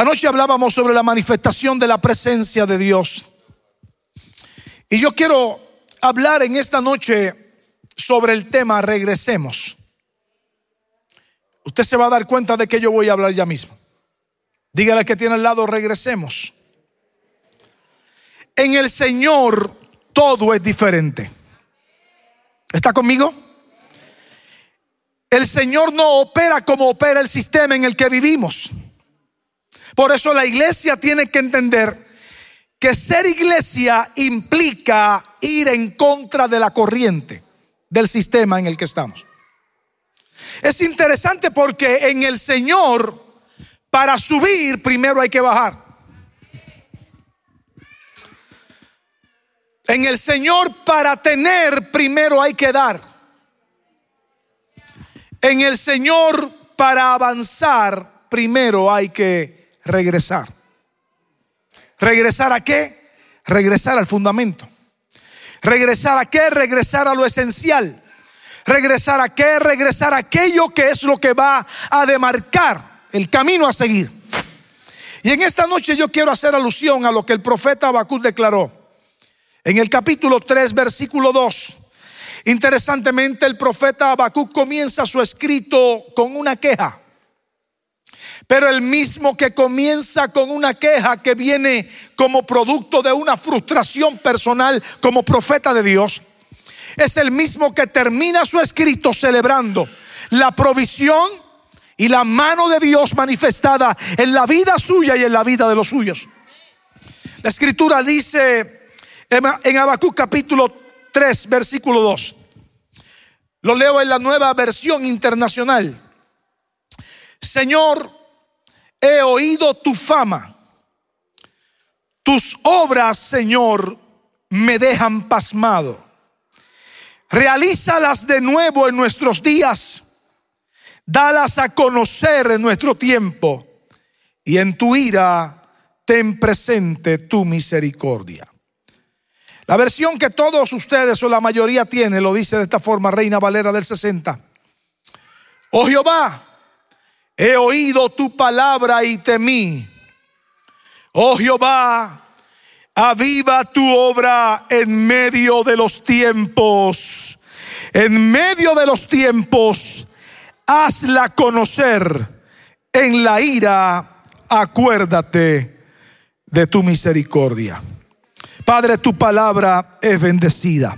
Anoche hablábamos sobre la manifestación de la presencia de Dios. Y yo quiero hablar en esta noche sobre el tema regresemos. Usted se va a dar cuenta de que yo voy a hablar ya mismo. Dígale que tiene al lado, regresemos. En el Señor todo es diferente. ¿Está conmigo? El Señor no opera como opera el sistema en el que vivimos. Por eso la iglesia tiene que entender que ser iglesia implica ir en contra de la corriente del sistema en el que estamos. Es interesante porque en el Señor, para subir, primero hay que bajar. En el Señor, para tener, primero hay que dar. En el Señor, para avanzar, primero hay que regresar. ¿Regresar a qué? Regresar al fundamento. ¿Regresar a qué? Regresar a lo esencial. ¿Regresar a qué? Regresar a aquello que es lo que va a demarcar el camino a seguir. Y en esta noche yo quiero hacer alusión a lo que el profeta Habacuc declaró. En el capítulo 3, versículo 2. Interesantemente, el profeta Habacuc comienza su escrito con una queja. Pero el mismo que comienza con una queja que viene como producto de una frustración personal como profeta de Dios, es el mismo que termina su escrito celebrando la provisión y la mano de Dios manifestada en la vida suya y en la vida de los suyos. La escritura dice en Habacuc capítulo 3, versículo 2. Lo leo en la nueva versión internacional. Señor, he oído tu fama. Tus obras, Señor, me dejan pasmado. Realízalas de nuevo en nuestros días. Dalas a conocer en nuestro tiempo. Y en tu ira ten presente tu misericordia. La versión que todos ustedes o la mayoría tiene lo dice de esta forma, Reina Valera del 60. Oh Jehová, he oído tu palabra y temí. Oh Jehová, aviva tu obra en medio de los tiempos. En medio de los tiempos, hazla conocer. En la ira, acuérdate de tu misericordia. Padre, tu palabra es bendecida.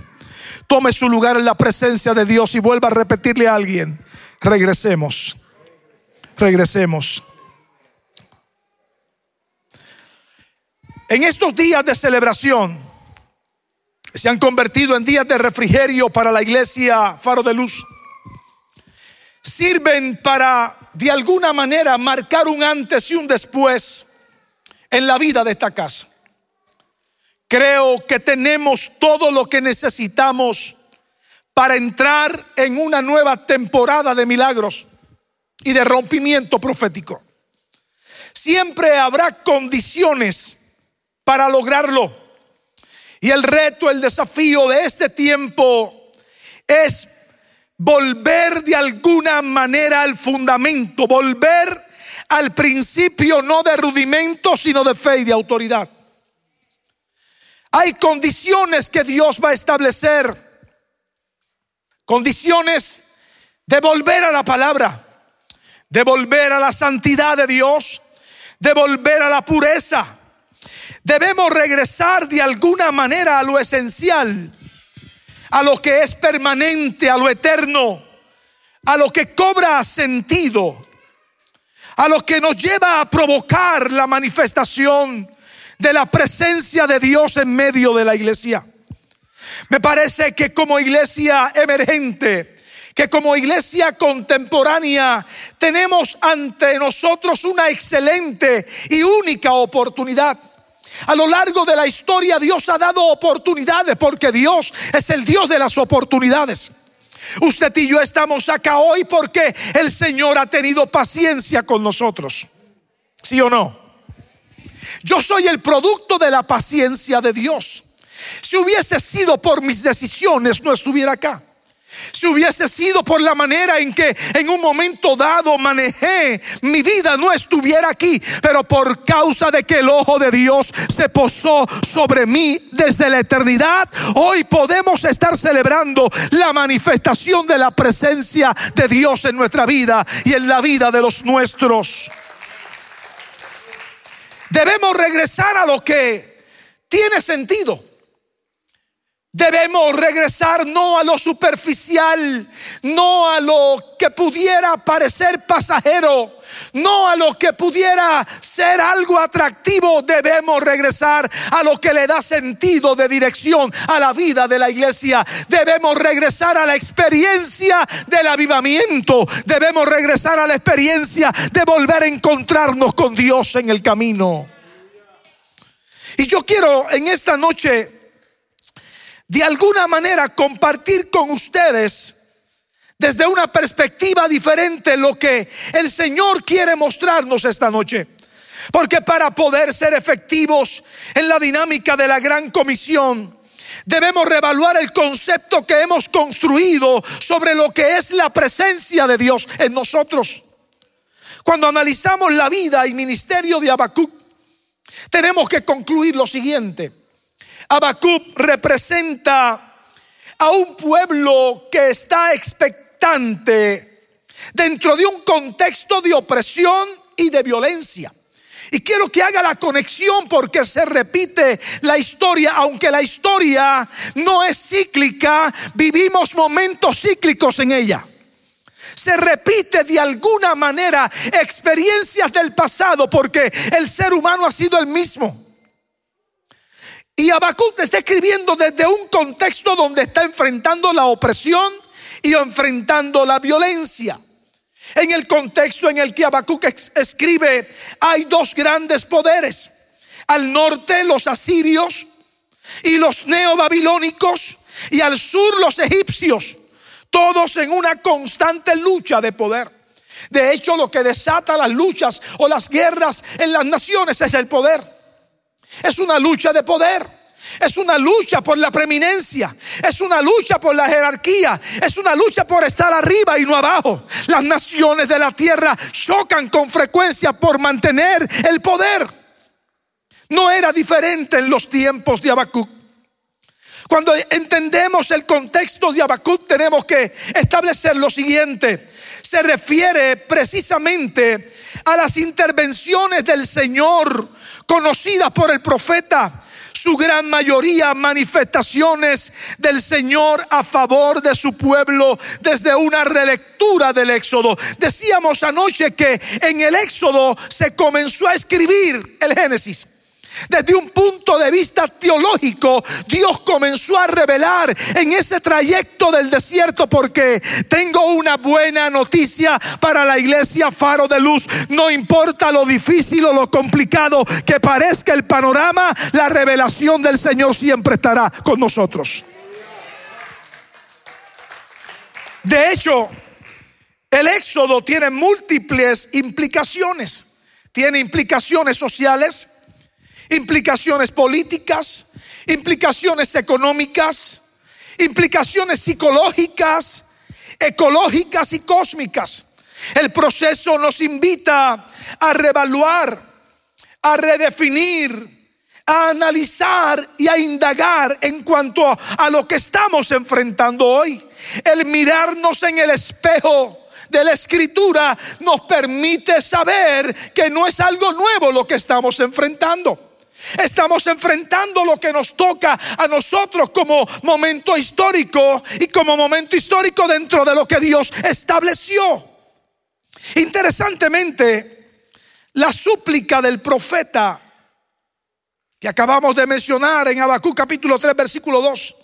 Tome su lugar en la presencia de Dios y vuelva a repetirle a alguien, regresemos, regresemos. En estos días de celebración se han convertido en días de refrigerio para la iglesia Faro de Luz. Sirven para de alguna manera marcar un antes y un después en la vida de esta casa. Creo que tenemos todo lo que necesitamos para entrar en una nueva temporada de milagros y de rompimiento profético. Siempre habrá condiciones para lograrlo. Y el reto, el desafío de este tiempo es volver de alguna manera al fundamento, volver al principio no de rudimento, sino de fe y de autoridad. Hay condiciones que Dios va a establecer. Condiciones de volver a la palabra, de volver a la santidad de Dios, de volver a la pureza. Debemos regresar de alguna manera a lo esencial, a lo que es permanente, a lo eterno, a lo que cobra sentido, a lo que nos lleva a provocar la manifestación de la presencia de Dios en medio de la iglesia. Me parece que como iglesia emergente, que como iglesia contemporánea tenemos ante nosotros una excelente y única oportunidad. A lo largo de la historia Dios ha dado oportunidades porque Dios es el Dios de las oportunidades. Usted y yo estamos acá hoy porque el Señor ha tenido paciencia con nosotros. ¿Sí o no? Yo soy el producto de la paciencia de Dios. Si hubiese sido por mis decisiones, no estuviera acá. Si hubiese sido por la manera en que en un momento dado manejé mi vida, no estuviera aquí. Pero por causa de que el ojo de Dios se posó sobre mí desde la eternidad, hoy podemos estar celebrando la manifestación de la presencia de Dios en nuestra vida y en la vida de los nuestros. Debemos regresar a lo que tiene sentido. Debemos regresar no a lo superficial, no a lo que pudiera parecer pasajero, no a lo que pudiera ser algo atractivo. Debemos regresar a lo que le da sentido de dirección a la vida de la iglesia. Debemos regresar a la experiencia del avivamiento. Debemos regresar a la experiencia de volver a encontrarnos con Dios en el camino. Y yo quiero en esta noche de alguna manera compartir con ustedes desde una perspectiva diferente lo que el Señor quiere mostrarnos esta noche. Porque para poder ser efectivos en la dinámica de la gran comisión, debemos revaluar el concepto que hemos construido sobre lo que es la presencia de Dios en nosotros. Cuando analizamos la vida y ministerio de Habacuc, tenemos que concluir lo siguiente. Habacuc representa a un pueblo que está expectante dentro de un contexto de opresión y de violencia. Y quiero que haga la conexión porque se repite la historia, aunque la historia no es cíclica, vivimos momentos cíclicos en ella. Se repite de alguna manera experiencias del pasado porque el ser humano ha sido el mismo. Y Habacuc está escribiendo desde un contexto donde está enfrentando la opresión y enfrentando la violencia. En el contexto en el que Habacuc escribe, hay dos grandes poderes. Al norte los asirios y los neobabilónicos y al sur los egipcios, todos en una constante lucha de poder. De hecho, lo que desata las luchas o las guerras en las naciones es el poder. Es una lucha de poder. Es una lucha por la preeminencia. Es una lucha por la jerarquía. Es una lucha por estar arriba y no abajo. Las naciones de la tierra chocan con frecuencia por mantener el poder. No era diferente en los tiempos de Habacuc. Cuando entendemos el contexto de Habacuc tenemos que establecer lo siguiente. Se refiere precisamente a las intervenciones del Señor conocidas por el profeta, su gran mayoría manifestaciones del Señor a favor de su pueblo desde una relectura del Éxodo. Decíamos anoche que en el Éxodo se comenzó a escribir el Génesis. Desde un punto de vista teológico, Dios comenzó a revelar en ese trayecto del desierto porque tengo una buena noticia para la iglesia Faro de Luz. No importa lo difícil o lo complicado que parezca el panorama, la revelación del Señor siempre estará con nosotros. De hecho, el éxodo tiene múltiples implicaciones. Tiene implicaciones sociales, implicaciones políticas, implicaciones económicas, implicaciones psicológicas, ecológicas y cósmicas. El proceso nos invita a revaluar, a redefinir, a analizar y a indagar en cuanto a lo que estamos enfrentando hoy. El mirarnos en el espejo de la escritura nos permite saber que no es algo nuevo lo que estamos enfrentando. Estamos enfrentando lo que nos toca a nosotros como momento histórico y como momento histórico dentro de lo que Dios estableció. Interesantemente, la súplica del profeta que acabamos de mencionar en Habacuc capítulo 3 versículo 2,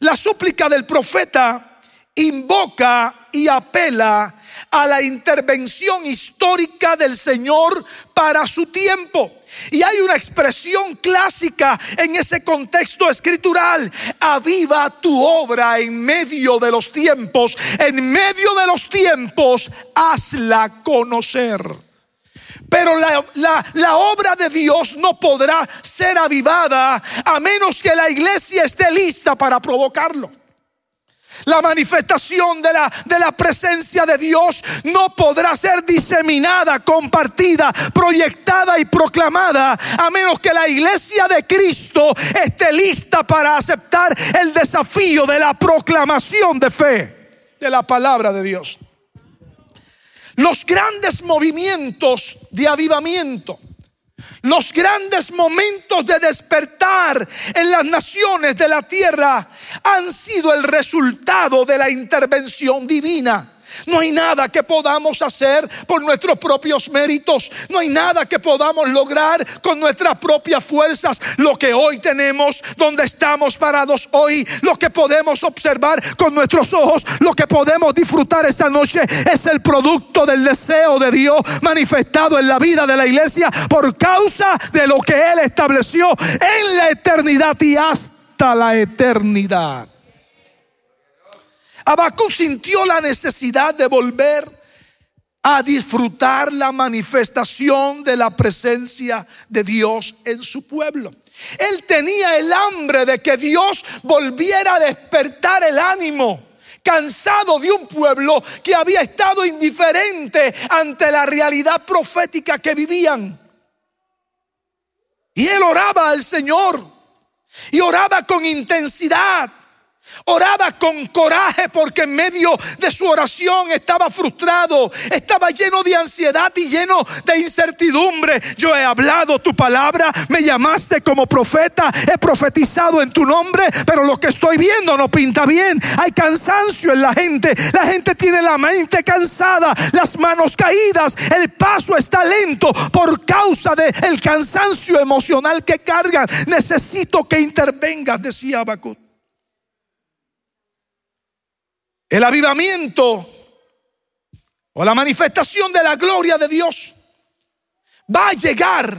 la súplica del profeta invoca y apela a la intervención histórica del Señor para su tiempo. Y hay una expresión clásica en ese contexto escritural. Aviva tu obra en medio de los tiempos. En medio de los tiempos, hazla conocer. Pero la, la, obra de Dios no podrá ser avivada a menos que la iglesia esté lista para provocarlo. La manifestación de la, de la presencia de Dios no podrá ser diseminada, compartida, proyectada y proclamada a menos que la iglesia de Cristo esté lista para aceptar el desafío de la proclamación de fe de la palabra de Dios. Los grandes movimientos de avivamiento los grandes momentos de despertar en las naciones de la tierra han sido el resultado de la intervención divina. No hay nada que podamos hacer por nuestros propios méritos. No hay nada que podamos lograr con nuestras propias fuerzas. Lo que hoy tenemos, donde estamos parados hoy, lo que podemos observar con nuestros ojos, lo que podemos disfrutar esta noche es el producto del deseo de Dios manifestado en la vida de la iglesia por causa de lo que Él estableció en la eternidad y hasta la eternidad. Habacuc sintió la necesidad de volver a disfrutar la manifestación de la presencia de Dios en su pueblo. Él tenía el hambre de que Dios volviera a despertar el ánimo cansado de un pueblo que había estado indiferente ante la realidad profética que vivían. Y él oraba al Señor y oraba con intensidad. Oraba con coraje porque en medio de su oración estaba frustrado, estaba lleno de ansiedad y lleno de incertidumbre. Yo he hablado tu palabra, me llamaste como profeta, he profetizado en tu nombre, pero lo que estoy viendo no pinta bien. Hay cansancio en la gente, la gente tiene la mente cansada, las manos caídas, el paso está lento por causa del el cansancio emocional que cargan. Necesito que intervengas, decía Habacuc. El avivamiento o la manifestación de la gloria de Dios va a llegar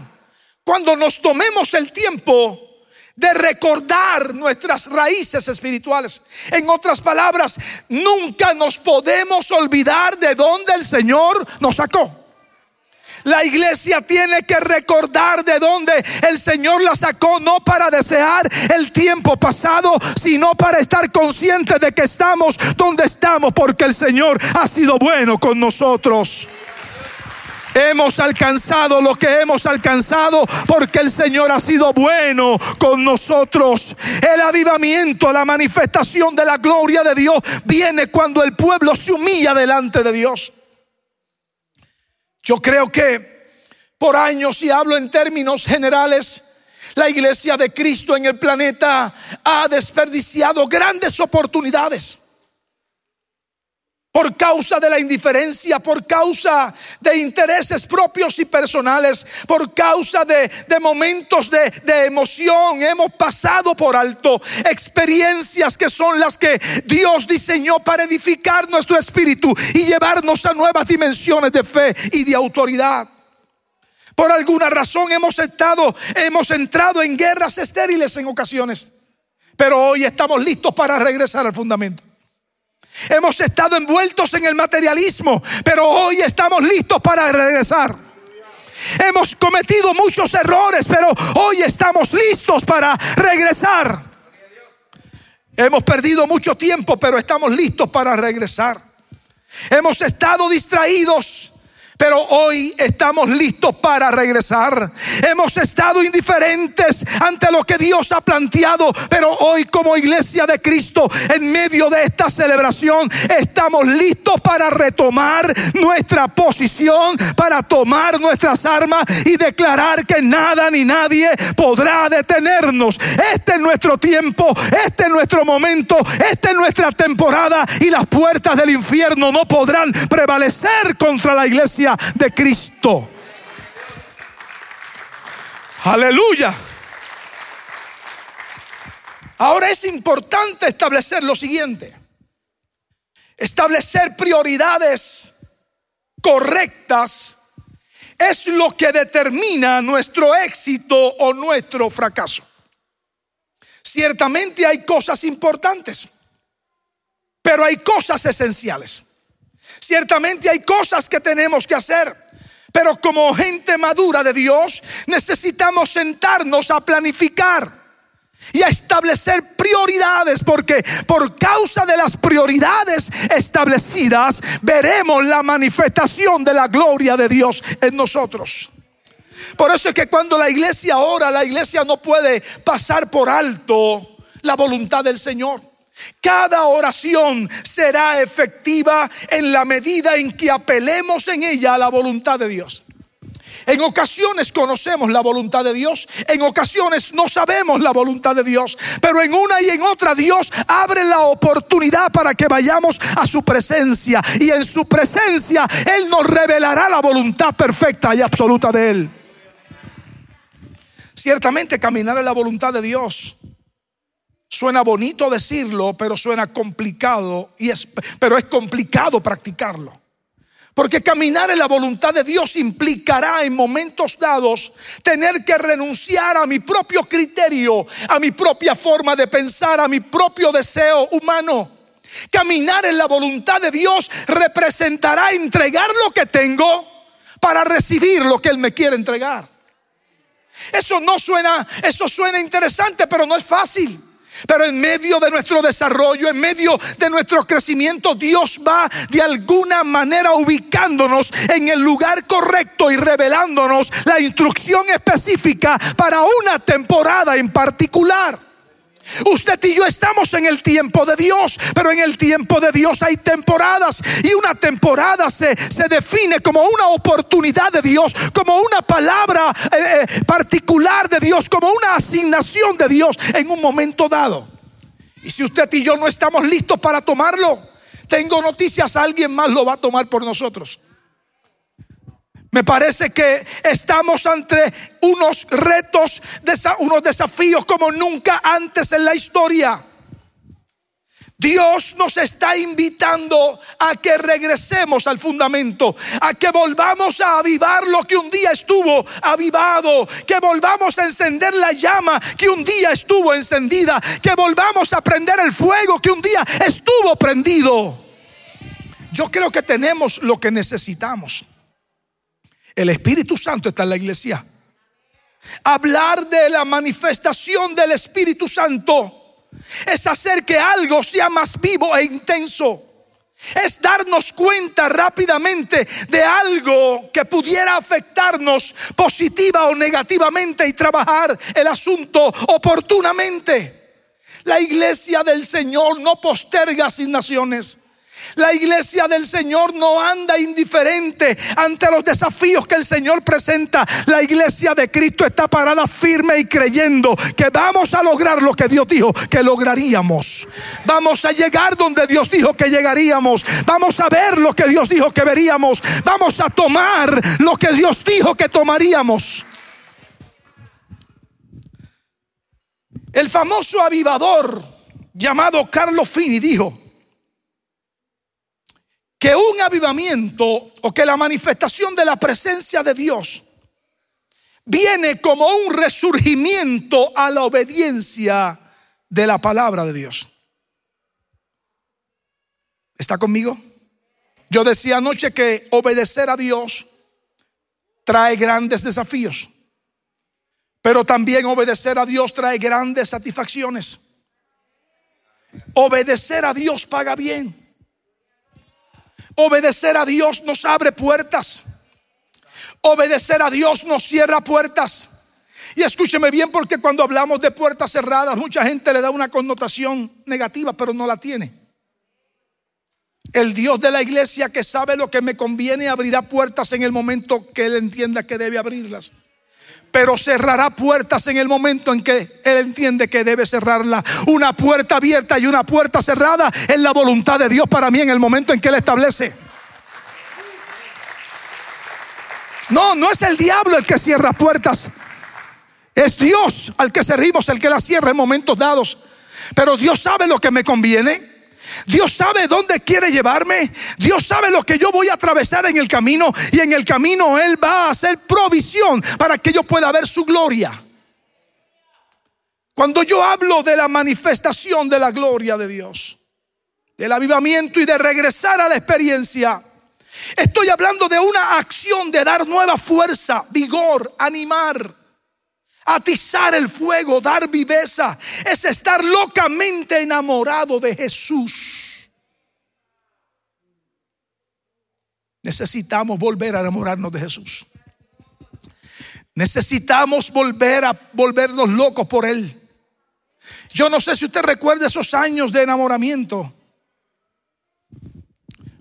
cuando nos tomemos el tiempo de recordar nuestras raíces espirituales. En otras palabras, nunca nos podemos olvidar de dónde el Señor nos sacó. La iglesia tiene que recordar de dónde el Señor la sacó, no para desear el tiempo pasado, sino para estar consciente de que estamos donde estamos, porque el Señor ha sido bueno con nosotros. Hemos alcanzado lo que hemos alcanzado porque el Señor ha sido bueno con nosotros. El avivamiento, la manifestación de la gloria de Dios viene cuando el pueblo se humilla delante de Dios. Yo creo que por años, y hablo en términos generales, la iglesia de Cristo en el planeta ha desperdiciado grandes oportunidades por causa de la indiferencia, por causa de intereses propios y personales, por causa de, momentos de, de, emoción. Hemos pasado por alto experiencias que son las que Dios diseñó para edificar nuestro espíritu y llevarnos a nuevas dimensiones de fe y de autoridad. Por alguna razón hemos estado, hemos entrado en guerras estériles en ocasiones, pero hoy estamos listos para regresar al fundamento. Hemos estado envueltos en el materialismo, pero hoy estamos listos para regresar. Hemos cometido muchos errores, pero hoy estamos listos para regresar. Hemos perdido mucho tiempo, pero estamos listos para regresar. Hemos estado distraídos pero hoy estamos listos para regresar. Hemos estado indiferentes ante lo que Dios ha planteado, pero hoy como iglesia de Cristo, en medio de esta celebración, estamos listos para retomar nuestra posición, para tomar nuestras armas y declarar que nada ni nadie podrá detenernos. Este es nuestro tiempo, este es nuestro momento, esta es nuestra temporada y las puertas del infierno no podrán prevalecer contra la iglesia de Cristo. Aleluya. Ahora es importante establecer lo siguiente. Establecer prioridades correctas es lo que determina nuestro éxito o nuestro fracaso. Ciertamente hay cosas importantes, pero hay cosas esenciales. Ciertamente hay cosas que tenemos que hacer. Pero como gente madura de Dios necesitamos sentarnos a planificar y a establecer prioridades, porque por causa de las prioridades establecidas veremos la manifestación de la gloria de Dios en nosotros. Por eso es que cuando la iglesia ora, la iglesia no puede pasar por alto la voluntad del Señor. Cada oración será efectiva en la medida en que apelemos en ella a la voluntad de Dios. En ocasiones conocemos la voluntad de Dios, en ocasiones no sabemos la voluntad de Dios, pero en una y en otra Dios abre la oportunidad para que vayamos a su presencia y en su presencia Él nos revelará la voluntad perfecta y absoluta de Él. Ciertamente caminar en la voluntad de Dios suena bonito decirlo, pero suena complicado y es pero es complicado practicarlo. Porque caminar en la voluntad de Dios implicará en momentos dados tener que renunciar a mi propio criterio, a mi propia forma de pensar, a mi propio deseo humano. Caminar en la voluntad de Dios representará entregar lo que tengo para recibir lo que Él me quiere entregar. Eso no suena, eso suena interesante, pero no es fácil. Pero en medio de nuestro desarrollo, en medio de nuestro crecimiento, Dios va de alguna manera ubicándonos en el lugar correcto y revelándonos la instrucción específica para una temporada en particular. Usted y yo estamos en el tiempo de Dios, pero en el tiempo de Dios hay temporadas y una temporada se, se define como una oportunidad de Dios, como una palabra eh, eh, particular de Dios, como una asignación de Dios en un momento dado. Y si usted y yo no estamos listos para tomarlo, tengo noticias, alguien más lo va a tomar por nosotros. Me parece que estamos ante unos retos, unos desafíos como nunca antes en la historia. Dios nos está invitando a que regresemos al fundamento, a que volvamos a avivar lo que un día estuvo avivado, que volvamos a encender la llama que un día estuvo encendida, que volvamos a prender el fuego que un día estuvo prendido. Yo creo que tenemos lo que necesitamos. El Espíritu Santo está en la iglesia. Hablar de la manifestación del Espíritu Santo es hacer que algo sea más vivo e intenso. Es darnos cuenta rápidamente de algo que pudiera afectarnos positiva o negativamente y trabajar el asunto oportunamente. La iglesia del Señor no posterga asignaciones. La iglesia del Señor no anda indiferente ante los desafíos que el Señor presenta. La iglesia de Cristo está parada firme y creyendo que vamos a lograr lo que Dios dijo que lograríamos. Vamos a llegar donde Dios dijo que llegaríamos. Vamos a ver lo que Dios dijo que veríamos. Vamos a tomar lo que Dios dijo que tomaríamos. El famoso avivador llamado Carlos Fini dijo, que un avivamiento o que la manifestación de la presencia de Dios viene como un resurgimiento a la obediencia de la palabra de Dios. ¿Está conmigo? Yo decía anoche que obedecer a Dios trae grandes desafíos, pero también obedecer a Dios trae grandes satisfacciones. Obedecer a Dios paga bien. Obedecer a Dios nos abre puertas. Obedecer a Dios nos cierra puertas. Y escúcheme bien porque cuando hablamos de puertas cerradas, mucha gente le da una connotación negativa, pero no la tiene. El Dios de la iglesia que sabe lo que me conviene abrirá puertas en el momento que Él entienda que debe abrirlas. Pero cerrará puertas en el momento en que Él entiende que debe cerrarla. Una puerta abierta y una puerta cerrada es la voluntad de Dios para mí en el momento en que Él establece. No, no es el diablo el que cierra puertas. Es Dios al que servimos, el que las cierra en momentos dados. Pero Dios sabe lo que me conviene. Dios sabe dónde quiere llevarme. Dios sabe lo que yo voy a atravesar en el camino. Y en el camino Él va a hacer provisión para que yo pueda ver su gloria. Cuando yo hablo de la manifestación de la gloria de Dios, del avivamiento y de regresar a la experiencia, estoy hablando de una acción de dar nueva fuerza, vigor, animar atizar el fuego, dar viveza, es estar locamente enamorado de Jesús. Necesitamos volver a enamorarnos de Jesús. Necesitamos volver a volvernos locos por Él. Yo no sé si usted recuerda esos años de enamoramiento.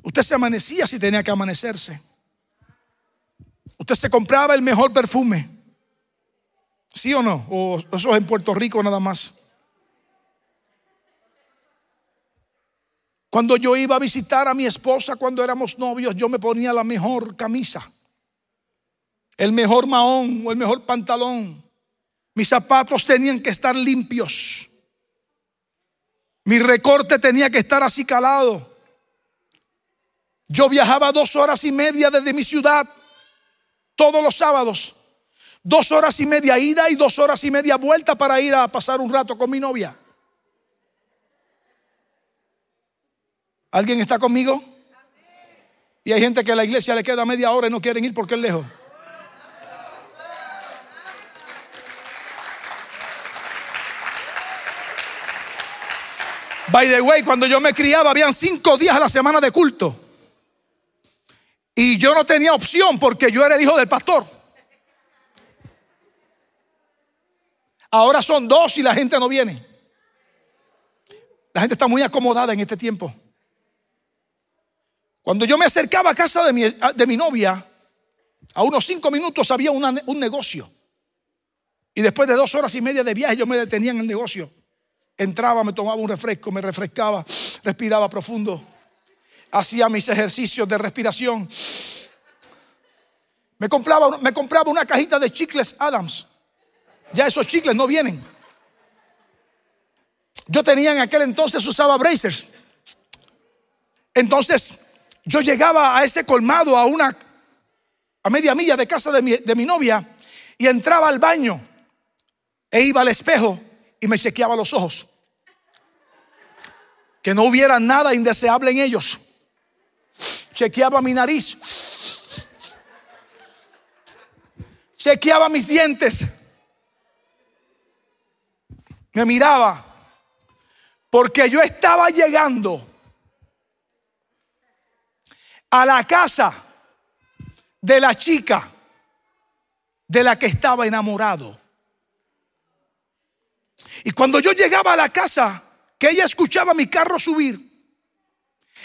Usted se amanecía si tenía que amanecerse. Usted se compraba el mejor perfume. ¿Sí o no? O eso es en Puerto Rico nada más. Cuando yo iba a visitar a mi esposa cuando éramos novios, yo me ponía la mejor camisa, el mejor mahón o el mejor pantalón. Mis zapatos tenían que estar limpios. Mi recorte tenía que estar así calado. Yo viajaba dos horas y media desde mi ciudad todos los sábados. Dos horas y media ida y dos horas y media vuelta para ir a pasar un rato con mi novia. ¿Alguien está conmigo? Y hay gente que a la iglesia le queda media hora y no quieren ir porque es lejos. By the way, cuando yo me criaba, habían cinco días a la semana de culto. Y yo no tenía opción porque yo era el hijo del pastor. Ahora son dos y la gente no viene. La gente está muy acomodada en este tiempo. Cuando yo me acercaba a casa de mi, de mi novia, a unos cinco minutos había un negocio. Y después de dos horas y media de viaje yo me detenía en el negocio. Entraba, me tomaba un refresco, me refrescaba, respiraba profundo hacía mis ejercicios de respiración. Me compraba, me compraba una cajita de chicles Adams. Ya esos chicles no vienen. Yo tenía en aquel entonces, usaba bracers. Entonces, yo llegaba a ese colmado a una, a media milla de casa de mi, de mi novia y entraba al baño e iba al espejo y me chequeaba los ojos. Que no hubiera nada indeseable en ellos chequeaba mi nariz, chequeaba mis dientes, me miraba, porque yo estaba llegando a la casa de la chica de la que estaba enamorado. Y cuando yo llegaba a la casa, que ella escuchaba mi carro subir,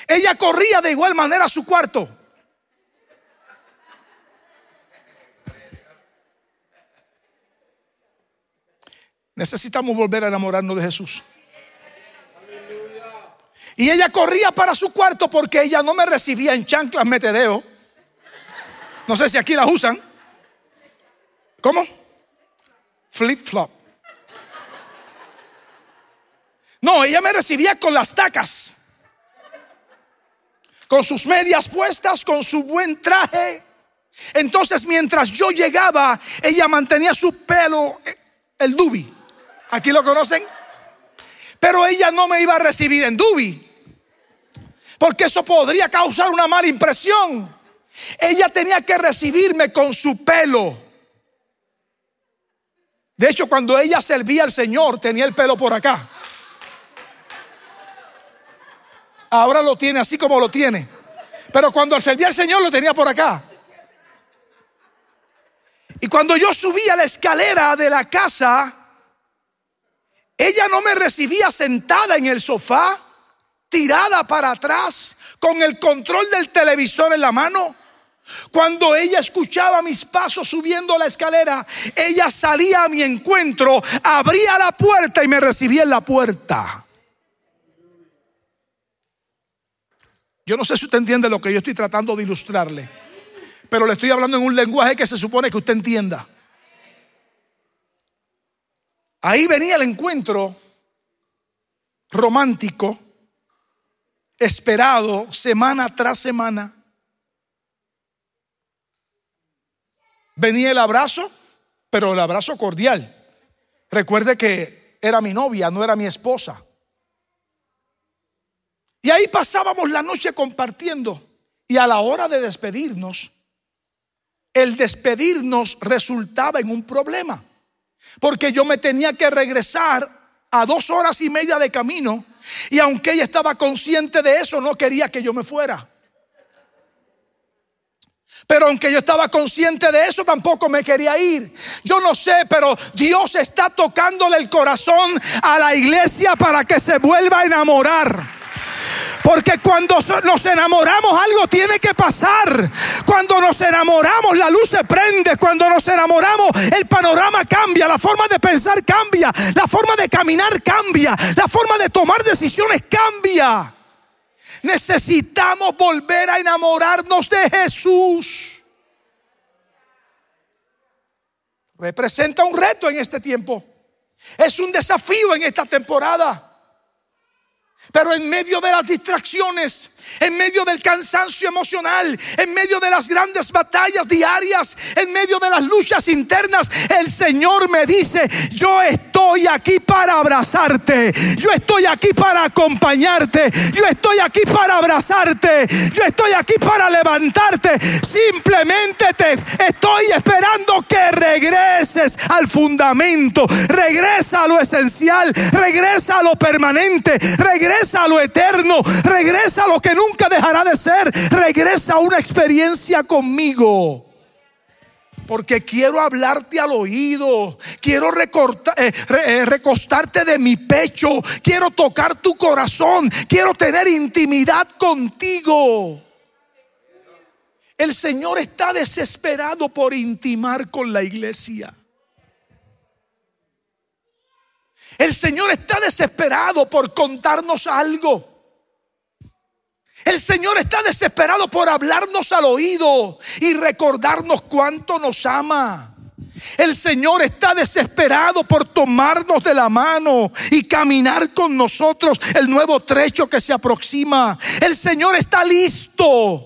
ella corría de igual manera a su cuarto. Necesitamos volver a enamorarnos de Jesús. Y ella corría para su cuarto porque ella no me recibía en chanclas metedeo. No sé si aquí las usan. ¿Cómo? Flip flop. No, ella me recibía con las tacas con sus medias puestas, con su buen traje. Entonces mientras yo llegaba, ella mantenía su pelo, eh, el dubi. ¿Aquí lo conocen? Pero ella no me iba a recibir en dubi. Porque eso podría causar una mala impresión. Ella tenía que recibirme con su pelo. De hecho, cuando ella servía al Señor, tenía el pelo por acá. Ahora lo tiene así como lo tiene. Pero cuando servía al Señor lo tenía por acá. Y cuando yo subía la escalera de la casa, ella no me recibía sentada en el sofá, tirada para atrás, con el control del televisor en la mano. Cuando ella escuchaba mis pasos subiendo la escalera, ella salía a mi encuentro, abría la puerta y me recibía en la puerta. Yo no sé si usted entiende lo que yo estoy tratando de ilustrarle, pero le estoy hablando en un lenguaje que se supone que usted entienda. Ahí venía el encuentro romántico, esperado semana tras semana. Venía el abrazo, pero el abrazo cordial. Recuerde que era mi novia, no era mi esposa. Y ahí pasábamos la noche compartiendo. Y a la hora de despedirnos, el despedirnos resultaba en un problema. Porque yo me tenía que regresar a dos horas y media de camino. Y aunque ella estaba consciente de eso, no quería que yo me fuera. Pero aunque yo estaba consciente de eso, tampoco me quería ir. Yo no sé, pero Dios está tocándole el corazón a la iglesia para que se vuelva a enamorar. Porque cuando nos enamoramos algo tiene que pasar. Cuando nos enamoramos la luz se prende. Cuando nos enamoramos el panorama cambia. La forma de pensar cambia. La forma de caminar cambia. La forma de tomar decisiones cambia. Necesitamos volver a enamorarnos de Jesús. Representa un reto en este tiempo. Es un desafío en esta temporada. Pero en medio de las distracciones, en medio del cansancio emocional, en medio de las grandes batallas diarias, en medio de las luchas internas, el Señor me dice, yo estoy aquí para abrazarte, yo estoy aquí para acompañarte, yo estoy aquí para abrazarte, yo estoy aquí para levantarte. Simplemente te estoy esperando al fundamento, regresa a lo esencial, regresa a lo permanente, regresa a lo eterno, regresa a lo que nunca dejará de ser, regresa a una experiencia conmigo. Porque quiero hablarte al oído, quiero eh, eh, recostarte de mi pecho, quiero tocar tu corazón, quiero tener intimidad contigo. El Señor está desesperado por intimar con la iglesia. El Señor está desesperado por contarnos algo. El Señor está desesperado por hablarnos al oído y recordarnos cuánto nos ama. El Señor está desesperado por tomarnos de la mano y caminar con nosotros el nuevo trecho que se aproxima. El Señor está listo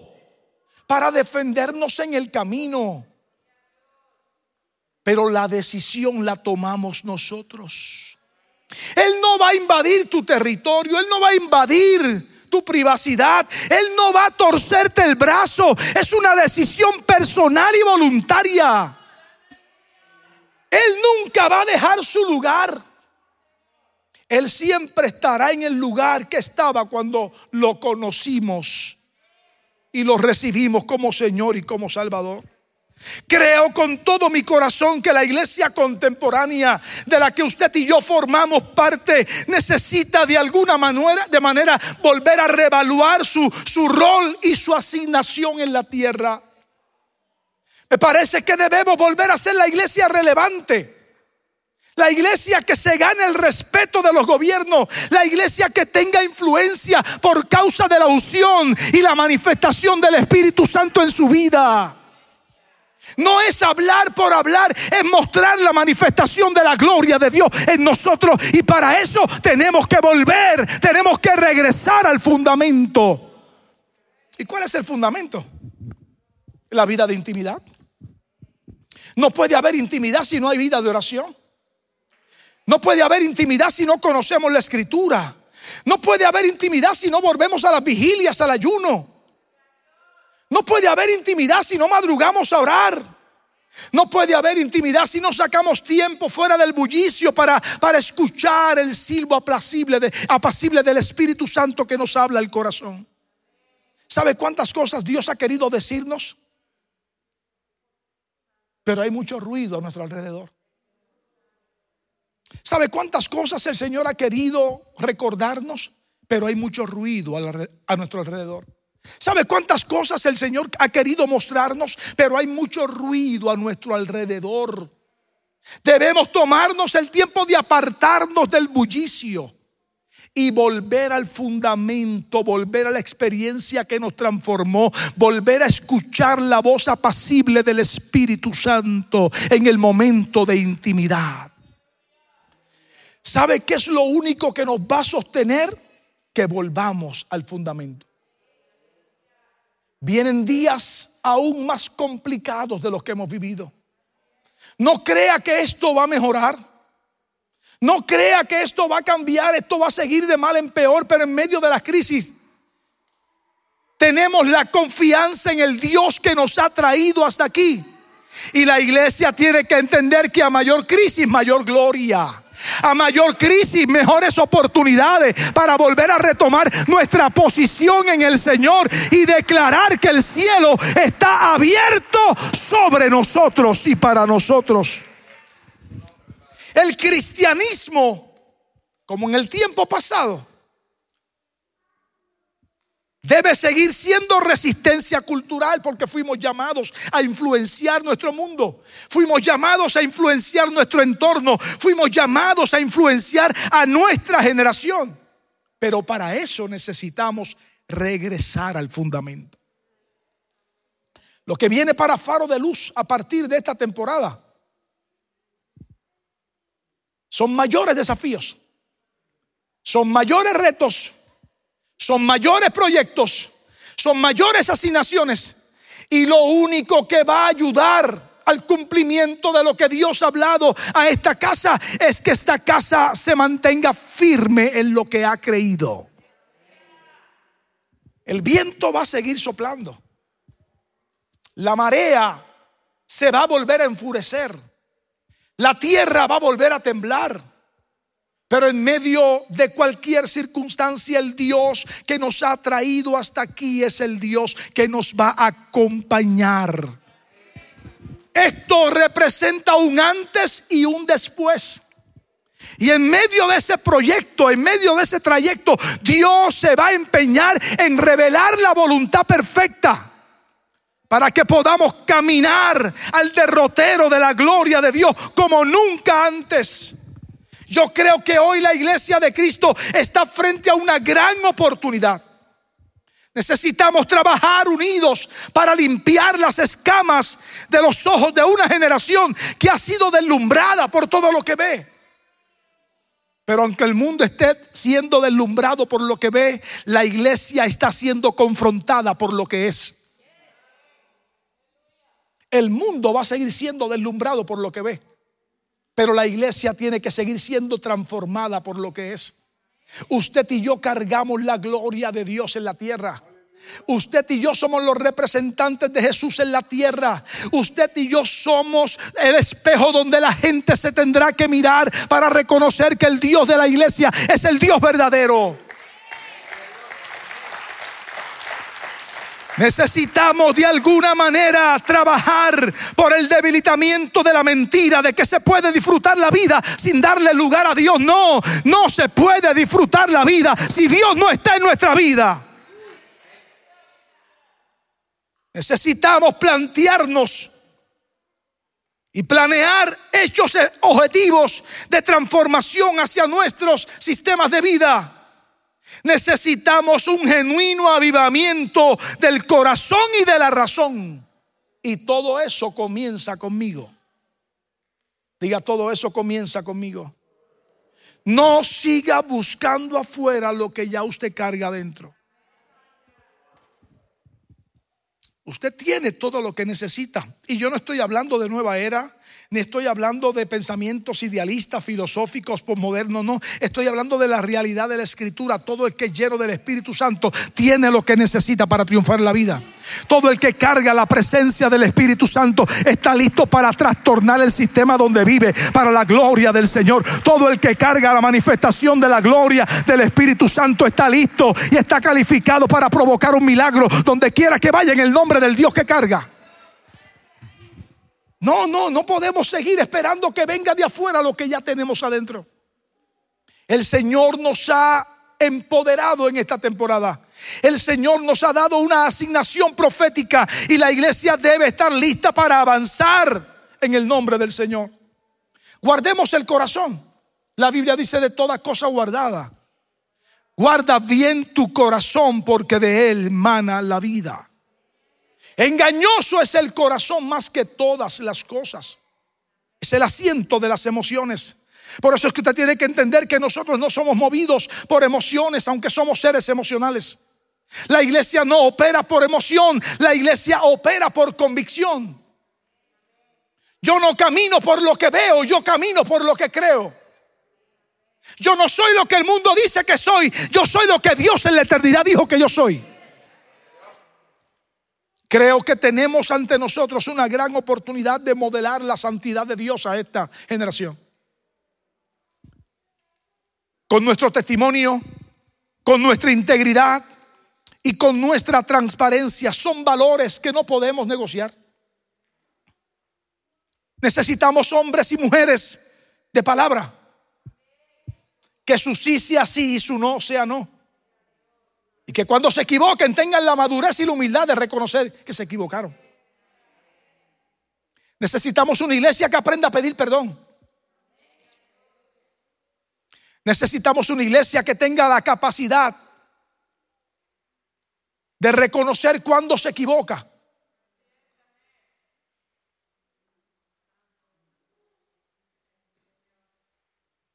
para defendernos en el camino. Pero la decisión la tomamos nosotros. Él no va a invadir tu territorio, Él no va a invadir tu privacidad, Él no va a torcerte el brazo, es una decisión personal y voluntaria. Él nunca va a dejar su lugar. Él siempre estará en el lugar que estaba cuando lo conocimos y lo recibimos como Señor y como Salvador. Creo con todo mi corazón que la iglesia contemporánea de la que usted y yo formamos parte necesita de alguna manera, de manera volver a reevaluar su, su rol y su asignación en la tierra. Me parece que debemos volver a ser la iglesia relevante. La iglesia que se gane el respeto de los gobiernos. La iglesia que tenga influencia por causa de la unción y la manifestación del Espíritu Santo en su vida. No es hablar por hablar, es mostrar la manifestación de la gloria de Dios en nosotros. Y para eso tenemos que volver, tenemos que regresar al fundamento. ¿Y cuál es el fundamento? La vida de intimidad. No puede haber intimidad si no hay vida de oración. No puede haber intimidad si no conocemos la escritura. No puede haber intimidad si no volvemos a las vigilias, al ayuno. No puede haber intimidad si no madrugamos a orar. No puede haber intimidad si no sacamos tiempo fuera del bullicio para, para escuchar el silbo apacible, de, apacible del Espíritu Santo que nos habla el corazón. ¿Sabe cuántas cosas Dios ha querido decirnos? Pero hay mucho ruido a nuestro alrededor. ¿Sabe cuántas cosas el Señor ha querido recordarnos? Pero hay mucho ruido a nuestro alrededor. ¿Sabe cuántas cosas el Señor ha querido mostrarnos? Pero hay mucho ruido a nuestro alrededor. Debemos tomarnos el tiempo de apartarnos del bullicio y volver al fundamento, volver a la experiencia que nos transformó, volver a escuchar la voz apacible del Espíritu Santo en el momento de intimidad. ¿Sabe qué es lo único que nos va a sostener? Que volvamos al fundamento. Vienen días aún más complicados de los que hemos vivido. No crea que esto va a mejorar. No crea que esto va a cambiar, esto va a seguir de mal en peor, pero en medio de la crisis tenemos la confianza en el Dios que nos ha traído hasta aquí Y la iglesia tiene que entender que a mayor crisis, mayor gloria. A mayor crisis, mejores oportunidades para volver a retomar nuestra posición en el Señor y declarar que el cielo está abierto sobre nosotros y para nosotros. El cristianismo, como en el tiempo pasado, Debe seguir siendo resistencia cultural porque fuimos llamados a influenciar nuestro mundo. Fuimos llamados a influenciar nuestro entorno. Fuimos llamados a influenciar a nuestra generación. Pero para eso necesitamos regresar al fundamento. Lo que viene para Faro de Luz a partir de esta temporada son mayores desafíos, son mayores retos son mayores proyectos, son mayores asignaciones. Y lo único que va a ayudar al cumplimiento de lo que Dios ha hablado a esta casa es que esta casa se mantenga firme en lo que ha creído. El viento va a seguir soplando. La marea se va a volver a enfurecer. La tierra va a volver a temblar. Pero en medio de cualquier circunstancia, el Dios que nos ha traído hasta aquí es el Dios que nos va a acompañar. Esto representa un antes y un después. Y en medio de ese proyecto, en medio de ese trayecto, Dios se va a empeñar en revelar la voluntad perfecta para que podamos caminar al derrotero de la gloria de Dios como nunca antes. Yo creo que hoy la iglesia de Cristo está frente a una gran oportunidad. Necesitamos trabajar unidos para limpiar las escamas de los ojos de una generación que ha sido deslumbrada por todo lo que ve. Pero aunque el mundo esté siendo deslumbrado por lo que ve, la iglesia está siendo confrontada por lo que es. El mundo va a seguir siendo deslumbrado por lo que ve. Pero la iglesia tiene que seguir siendo transformada por lo que es. Usted y yo cargamos la gloria de Dios en la tierra. Usted y yo somos los representantes de Jesús en la tierra. Usted y yo somos el espejo donde la gente se tendrá que mirar para reconocer que el Dios de la iglesia es el Dios verdadero. Necesitamos de alguna manera trabajar por el debilitamiento de la mentira de que se puede disfrutar la vida sin darle lugar a Dios. No, no se puede disfrutar la vida si Dios no está en nuestra vida. Necesitamos plantearnos y planear hechos objetivos de transformación hacia nuestros sistemas de vida. Necesitamos un genuino avivamiento del corazón y de la razón. Y todo eso comienza conmigo. Diga, todo eso comienza conmigo. No siga buscando afuera lo que ya usted carga adentro. Usted tiene todo lo que necesita. Y yo no estoy hablando de nueva era ni estoy hablando de pensamientos idealistas, filosóficos, postmodernos, no. Estoy hablando de la realidad de la escritura. Todo el que es lleno del Espíritu Santo tiene lo que necesita para triunfar en la vida. Todo el que carga la presencia del Espíritu Santo está listo para trastornar el sistema donde vive, para la gloria del Señor. Todo el que carga la manifestación de la gloria del Espíritu Santo está listo y está calificado para provocar un milagro donde quiera que vaya en el nombre del Dios que carga. No, no, no podemos seguir esperando que venga de afuera lo que ya tenemos adentro. El Señor nos ha empoderado en esta temporada. El Señor nos ha dado una asignación profética y la iglesia debe estar lista para avanzar en el nombre del Señor. Guardemos el corazón. La Biblia dice de toda cosa guardada. Guarda bien tu corazón porque de él mana la vida. Engañoso es el corazón más que todas las cosas. Es el asiento de las emociones. Por eso es que usted tiene que entender que nosotros no somos movidos por emociones, aunque somos seres emocionales. La iglesia no opera por emoción, la iglesia opera por convicción. Yo no camino por lo que veo, yo camino por lo que creo. Yo no soy lo que el mundo dice que soy, yo soy lo que Dios en la eternidad dijo que yo soy. Creo que tenemos ante nosotros una gran oportunidad de modelar la santidad de Dios a esta generación. Con nuestro testimonio, con nuestra integridad y con nuestra transparencia son valores que no podemos negociar. Necesitamos hombres y mujeres de palabra. Que su sí sea sí y su no sea no. Y que cuando se equivoquen tengan la madurez y la humildad de reconocer que se equivocaron. Necesitamos una iglesia que aprenda a pedir perdón. Necesitamos una iglesia que tenga la capacidad de reconocer cuando se equivoca.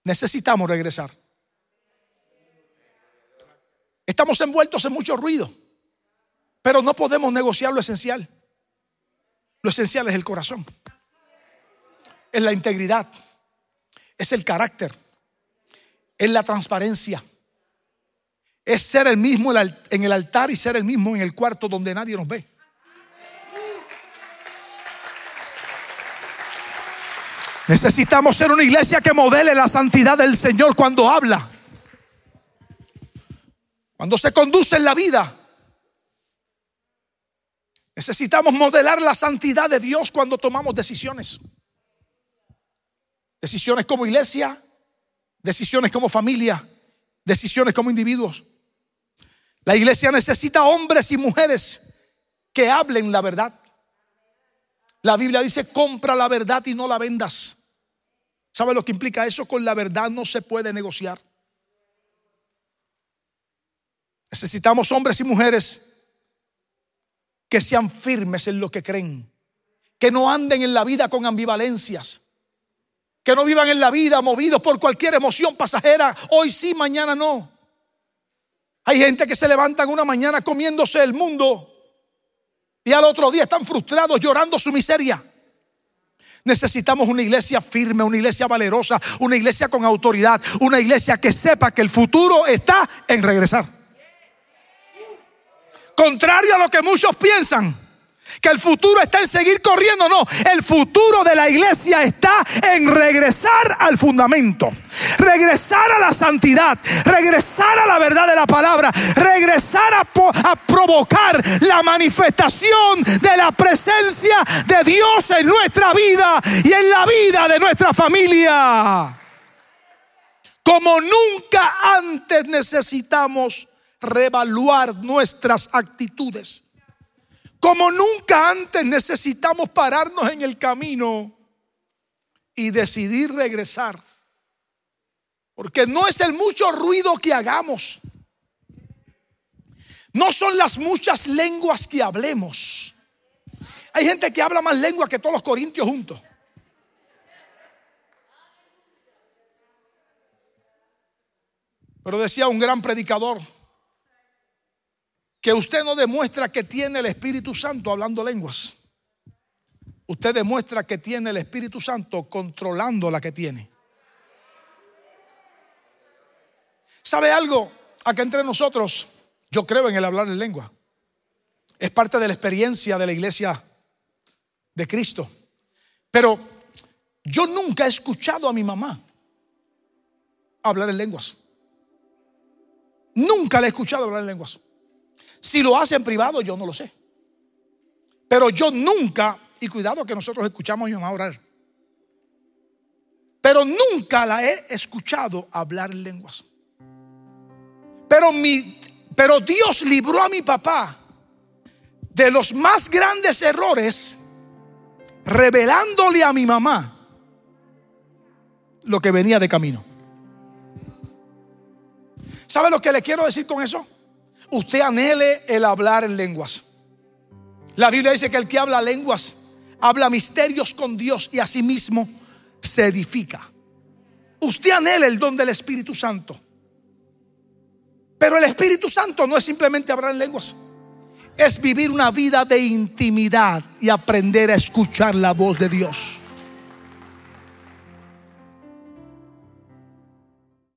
Necesitamos regresar. Estamos envueltos en mucho ruido, pero no podemos negociar lo esencial. Lo esencial es el corazón, es la integridad, es el carácter, es la transparencia, es ser el mismo en el altar y ser el mismo en el cuarto donde nadie nos ve. Necesitamos ser una iglesia que modele la santidad del Señor cuando habla. Cuando se conduce en la vida. Necesitamos modelar la santidad de Dios cuando tomamos decisiones. Decisiones como iglesia, decisiones como familia, decisiones como individuos. La iglesia necesita hombres y mujeres que hablen la verdad. La Biblia dice, compra la verdad y no la vendas. ¿Sabe lo que implica eso? Con la verdad no se puede negociar. Necesitamos hombres y mujeres que sean firmes en lo que creen, que no anden en la vida con ambivalencias, que no vivan en la vida movidos por cualquier emoción pasajera, hoy sí, mañana no. Hay gente que se levantan una mañana comiéndose el mundo y al otro día están frustrados llorando su miseria. Necesitamos una iglesia firme, una iglesia valerosa, una iglesia con autoridad, una iglesia que sepa que el futuro está en regresar. Contrario a lo que muchos piensan que el futuro está en seguir corriendo. No, el futuro de la iglesia está en regresar al fundamento, regresar a la santidad, regresar a la verdad de la palabra, regresar a, provocar la manifestación de la presencia de Dios en nuestra vida y en la vida de nuestra familia. Como nunca antes necesitamos revaluar nuestras actitudes como nunca antes necesitamos pararnos en el camino y decidir regresar. Porque no es el mucho ruido que hagamos. No son las muchas lenguas que hablemos. Hay gente que habla más lengua que todos los corintios juntos. Pero decía un gran predicador, que usted no demuestra que tiene el Espíritu Santo hablando lenguas. Usted demuestra que tiene el Espíritu Santo controlando la que tiene. ¿Sabe algo? Acá entre nosotros, yo creo en el hablar en lengua. Es parte de la experiencia de la iglesia de Cristo. Pero yo nunca he escuchado a mi mamá hablar en lenguas. Nunca le he escuchado hablar en lenguas. Si lo hace en privado, yo no lo sé. Pero yo nunca, y cuidado que nosotros escuchamos a mi mamá orar, pero nunca la he escuchado hablar lenguas. Pero, mi, pero Dios libró a mi papá de los más grandes errores, revelándole a mi mamá lo que venía de camino. ¿Sabe lo que le quiero decir con eso? Usted anhele el hablar en lenguas. La Biblia dice que el que habla lenguas habla misterios con Dios y asimismo se edifica. Usted anhele el don del Espíritu Santo. Pero el Espíritu Santo no es simplemente hablar en lenguas. Es vivir una vida de intimidad y aprender a escuchar la voz de Dios.